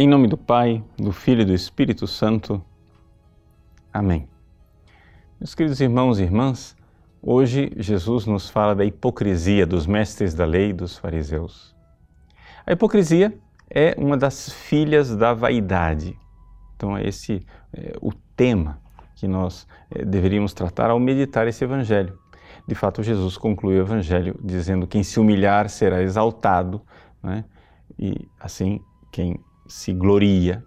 Em nome do Pai, do Filho e do Espírito Santo. Amém. Meus queridos irmãos e irmãs, hoje Jesus nos fala da hipocrisia dos mestres da lei e dos fariseus. A hipocrisia é uma das filhas da vaidade. Então, é esse é, o tema que nós é, deveríamos tratar ao meditar esse evangelho. De fato, Jesus conclui o evangelho dizendo: quem se humilhar será exaltado, né? e assim quem se gloria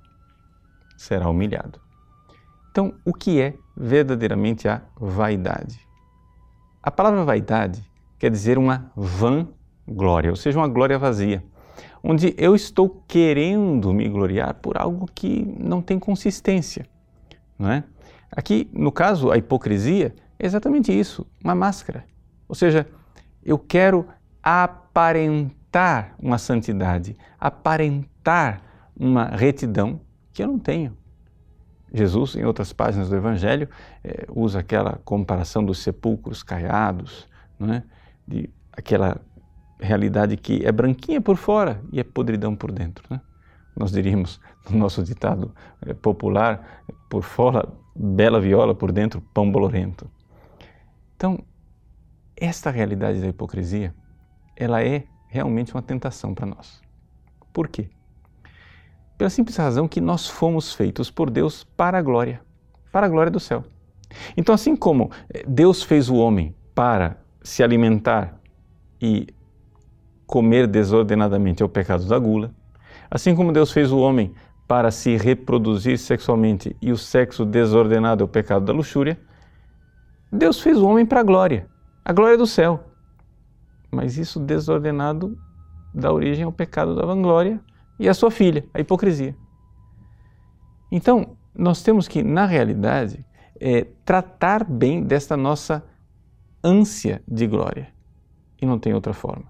será humilhado. Então, o que é verdadeiramente a vaidade? A palavra vaidade quer dizer uma vã glória, ou seja, uma glória vazia, onde eu estou querendo me gloriar por algo que não tem consistência, não é? Aqui, no caso, a hipocrisia é exatamente isso, uma máscara. Ou seja, eu quero aparentar uma santidade, aparentar uma retidão que eu não tenho. Jesus, em outras páginas do Evangelho, é, usa aquela comparação dos sepulcros caiados, não é? de aquela realidade que é branquinha por fora e é podridão por dentro. Né? Nós diríamos, no nosso ditado é, popular, por fora bela viola, por dentro pão bolorento. Então, esta realidade da hipocrisia, ela é realmente uma tentação para nós. Por quê? Pela simples razão que nós fomos feitos por Deus para a glória, para a glória do céu. Então, assim como eh, Deus fez o homem para se alimentar e comer desordenadamente é o pecado da gula, assim como Deus fez o homem para se reproduzir sexualmente e o sexo desordenado é o pecado da luxúria, Deus fez o homem para a glória, a glória do céu. Mas isso desordenado dá origem ao pecado da vanglória e a sua filha, a hipocrisia. Então, nós temos que, na realidade, é, tratar bem desta nossa ânsia de glória. E não tem outra forma.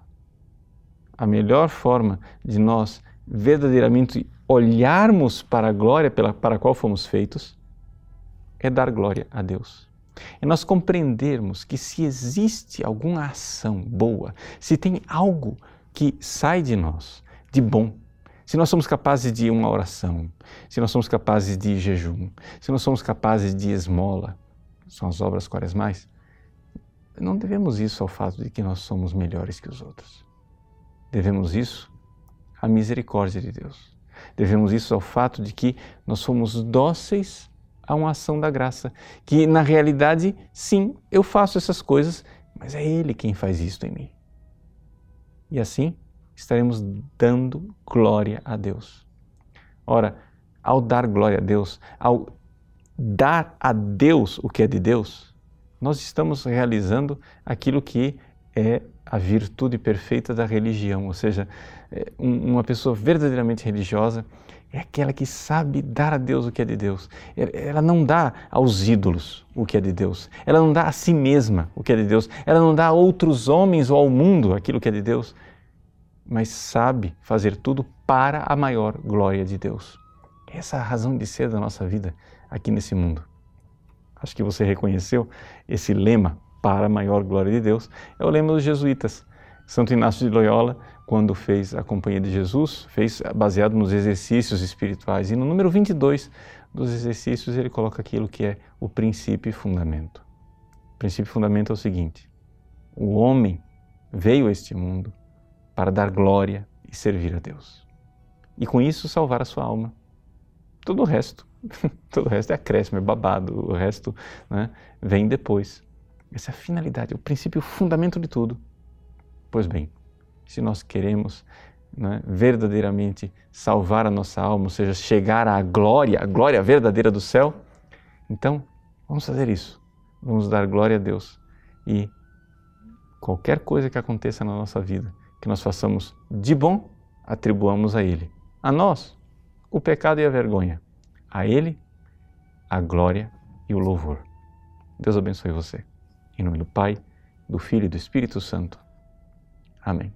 A melhor forma de nós verdadeiramente olharmos para a glória pela, para a qual fomos feitos é dar glória a Deus. É nós compreendermos que se existe alguma ação boa, se tem algo que sai de nós de bom, se nós somos capazes de uma oração, se nós somos capazes de jejum, se nós somos capazes de esmola, são as obras quaresmais, não devemos isso ao fato de que nós somos melhores que os outros. Devemos isso à misericórdia de Deus. Devemos isso ao fato de que nós somos dóceis a uma ação da graça, que na realidade, sim, eu faço essas coisas, mas é Ele quem faz isso em mim. E assim, estaremos dando glória a Deus. Ora, ao dar glória a Deus, ao dar a Deus o que é de Deus, nós estamos realizando aquilo que é a virtude perfeita da religião, ou seja, é, uma pessoa verdadeiramente religiosa é aquela que sabe dar a Deus o que é de Deus. Ela não dá aos ídolos o que é de Deus. Ela não dá a si mesma o que é de Deus. Ela não dá a outros homens ou ao mundo aquilo que é de Deus mas sabe fazer tudo para a maior glória de Deus. Essa é a razão de ser da nossa vida aqui nesse mundo. Acho que você reconheceu esse lema para a maior glória de Deus. É o lema dos jesuítas. Santo Inácio de Loyola, quando fez a Companhia de Jesus, fez baseado nos exercícios espirituais. E no número 22 dos exercícios, ele coloca aquilo que é o princípio e fundamento. O princípio e fundamento é o seguinte: o homem veio a este mundo para dar glória e servir a Deus. E com isso salvar a sua alma. Todo o resto, todo o resto é acréscimo, é babado, o resto né, vem depois. Essa é a finalidade, o princípio, o fundamento de tudo. Pois bem, se nós queremos né, verdadeiramente salvar a nossa alma, ou seja, chegar à glória, a glória verdadeira do céu, então vamos fazer isso. Vamos dar glória a Deus e qualquer coisa que aconteça na nossa vida, que nós façamos de bom, atribuamos a Ele. A nós, o pecado e a vergonha. A Ele, a glória e o louvor. Deus abençoe você. Em nome do Pai, do Filho e do Espírito Santo. Amém.